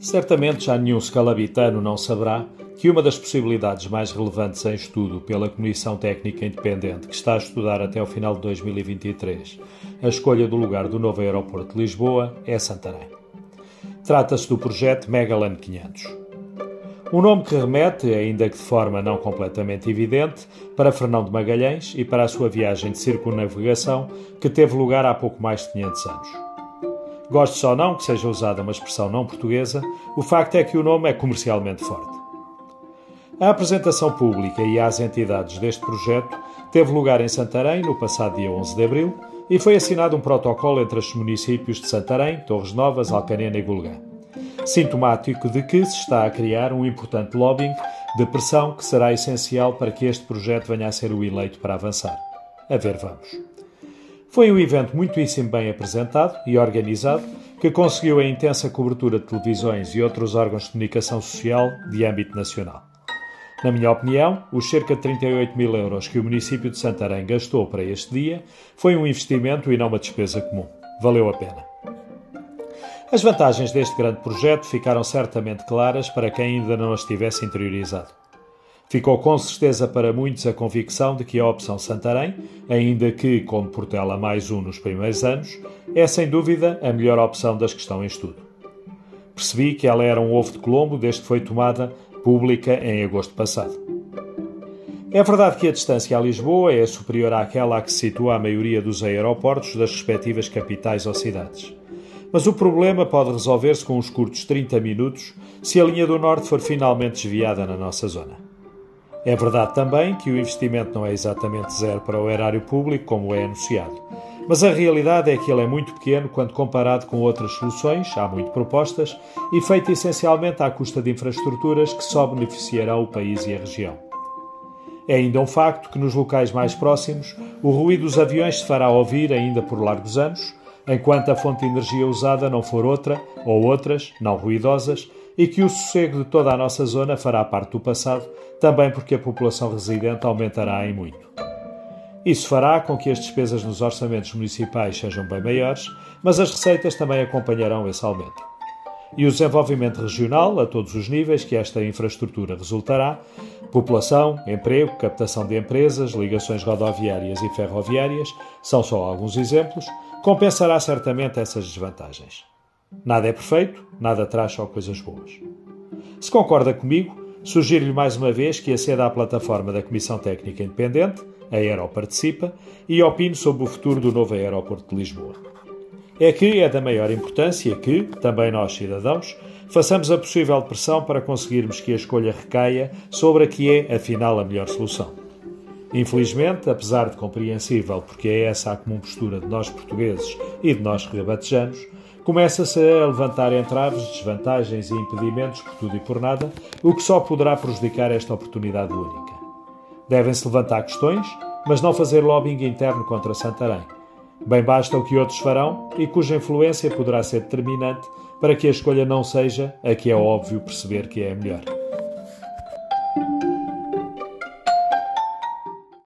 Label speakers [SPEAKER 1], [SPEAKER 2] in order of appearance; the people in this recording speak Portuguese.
[SPEAKER 1] Certamente já nenhum scalabitano não saberá que uma das possibilidades mais relevantes em estudo pela Comissão Técnica Independente, que está a estudar até o final de 2023 a escolha do lugar do novo aeroporto de Lisboa, é Santarém. Trata-se do projeto Megalan 500. Um nome que remete, ainda que de forma não completamente evidente, para Fernão de Magalhães e para a sua viagem de circunnavegação que teve lugar há pouco mais de 500 anos. Goste ou não que seja usada uma expressão não portuguesa, o facto é que o nome é comercialmente forte. A apresentação pública e às entidades deste projeto teve lugar em Santarém no passado dia 11 de abril e foi assinado um protocolo entre os municípios de Santarém, Torres Novas, Alcanena e Gulgã. Sintomático de que se está a criar um importante lobbying de pressão que será essencial para que este projeto venha a ser o eleito para avançar. A ver, vamos. Foi um evento muitíssimo bem apresentado e organizado que conseguiu a intensa cobertura de televisões e outros órgãos de comunicação social de âmbito nacional. Na minha opinião, os cerca de 38 mil euros que o município de Santarém gastou para este dia foi um investimento e não uma despesa comum. Valeu a pena. As vantagens deste grande projeto ficaram certamente claras para quem ainda não as tivesse interiorizado. Ficou com certeza para muitos a convicção de que a opção Santarém, ainda que como Portela mais um nos primeiros anos, é sem dúvida a melhor opção das que estão em estudo. Percebi que ela era um ovo de Colombo desde que foi tomada pública em agosto passado. É verdade que a distância a Lisboa é superior àquela a que se situa a maioria dos aeroportos das respectivas capitais ou cidades. Mas o problema pode resolver-se com uns curtos 30 minutos se a linha do Norte for finalmente desviada na nossa zona. É verdade também que o investimento não é exatamente zero para o erário público, como é anunciado. Mas a realidade é que ele é muito pequeno quando comparado com outras soluções, há muito propostas, e feito essencialmente à custa de infraestruturas que só beneficiarão o país e a região. É ainda um facto que nos locais mais próximos o ruído dos aviões se fará ouvir ainda por largos anos, enquanto a fonte de energia usada não for outra ou outras, não ruidosas, e que o sossego de toda a nossa zona fará parte do passado, também porque a população residente aumentará em muito. Isso fará com que as despesas nos orçamentos municipais sejam bem maiores, mas as receitas também acompanharão esse aumento. E o desenvolvimento regional, a todos os níveis que esta infraestrutura resultará população, emprego, captação de empresas, ligações rodoviárias e ferroviárias são só alguns exemplos compensará certamente essas desvantagens. Nada é perfeito, nada traz só coisas boas. Se concorda comigo, sugiro-lhe mais uma vez que aceda à plataforma da Comissão Técnica Independente, a Aero Participa, e opine sobre o futuro do novo aeroporto de Lisboa. É que é da maior importância que, também nós cidadãos, façamos a possível pressão para conseguirmos que a escolha recaia sobre a que é, afinal, a melhor solução. Infelizmente, apesar de compreensível, porque é essa a comum postura de nós portugueses e de nós rebatejanos, começa-se a levantar entraves, desvantagens e impedimentos por tudo e por nada, o que só poderá prejudicar esta oportunidade única. Devem-se levantar questões, mas não fazer lobbying interno contra Santarém. Bem basta o que outros farão e cuja influência poderá ser determinante para que a escolha não seja a que é óbvio perceber que é a melhor.